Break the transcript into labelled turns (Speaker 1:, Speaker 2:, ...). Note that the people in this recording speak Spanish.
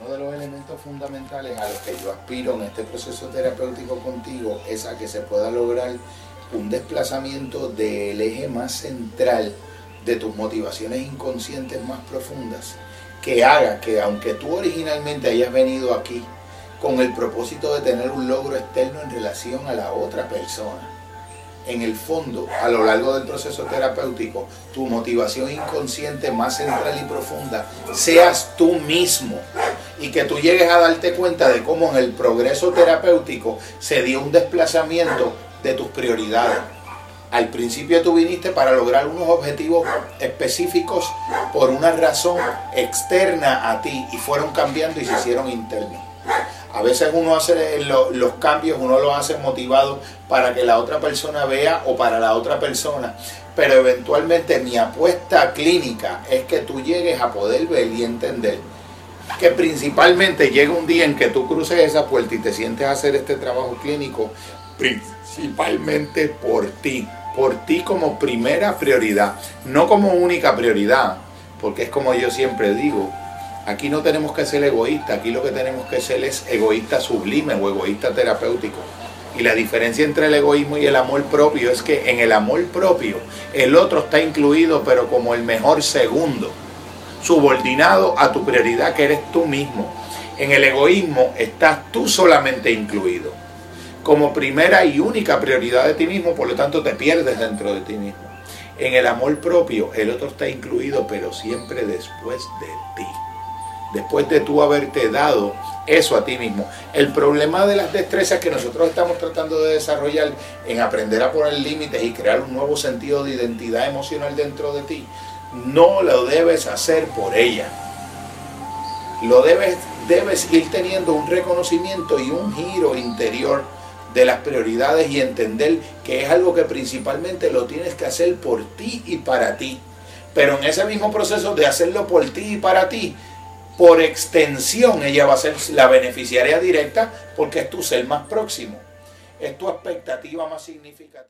Speaker 1: uno de los elementos fundamentales a los que yo aspiro en este proceso terapéutico contigo es a que se pueda lograr un desplazamiento del eje más central de tus motivaciones inconscientes más profundas, que haga que aunque tú originalmente hayas venido aquí con el propósito de tener un logro externo en relación a la otra persona, en el fondo, a lo largo del proceso terapéutico, tu motivación inconsciente más central y profunda seas tú mismo y que tú llegues a darte cuenta de cómo en el progreso terapéutico se dio un desplazamiento de tus prioridades. Al principio tú viniste para lograr unos objetivos específicos por una razón externa a ti y fueron cambiando y se hicieron internos. A veces uno hace los cambios, uno los hace motivado para que la otra persona vea o para la otra persona. Pero eventualmente mi apuesta clínica es que tú llegues a poder ver y entender que principalmente llega un día en que tú cruces esa puerta y te sientes a hacer este trabajo clínico principalmente por ti, por ti como primera prioridad, no como única prioridad, porque es como yo siempre digo, Aquí no tenemos que ser egoístas, aquí lo que tenemos que ser es egoísta sublime o egoísta terapéutico. Y la diferencia entre el egoísmo y el amor propio es que en el amor propio el otro está incluido pero como el mejor segundo, subordinado a tu prioridad que eres tú mismo. En el egoísmo estás tú solamente incluido como primera y única prioridad de ti mismo, por lo tanto te pierdes dentro de ti mismo. En el amor propio el otro está incluido pero siempre después de ti después de tú haberte dado eso a ti mismo. El problema de las destrezas que nosotros estamos tratando de desarrollar en aprender a poner límites y crear un nuevo sentido de identidad emocional dentro de ti, no lo debes hacer por ella. Lo debes, debes ir teniendo un reconocimiento y un giro interior de las prioridades y entender que es algo que principalmente lo tienes que hacer por ti y para ti. Pero en ese mismo proceso de hacerlo por ti y para ti, por extensión ella va a ser la beneficiaria directa porque es tu ser más próximo, es tu expectativa más significativa.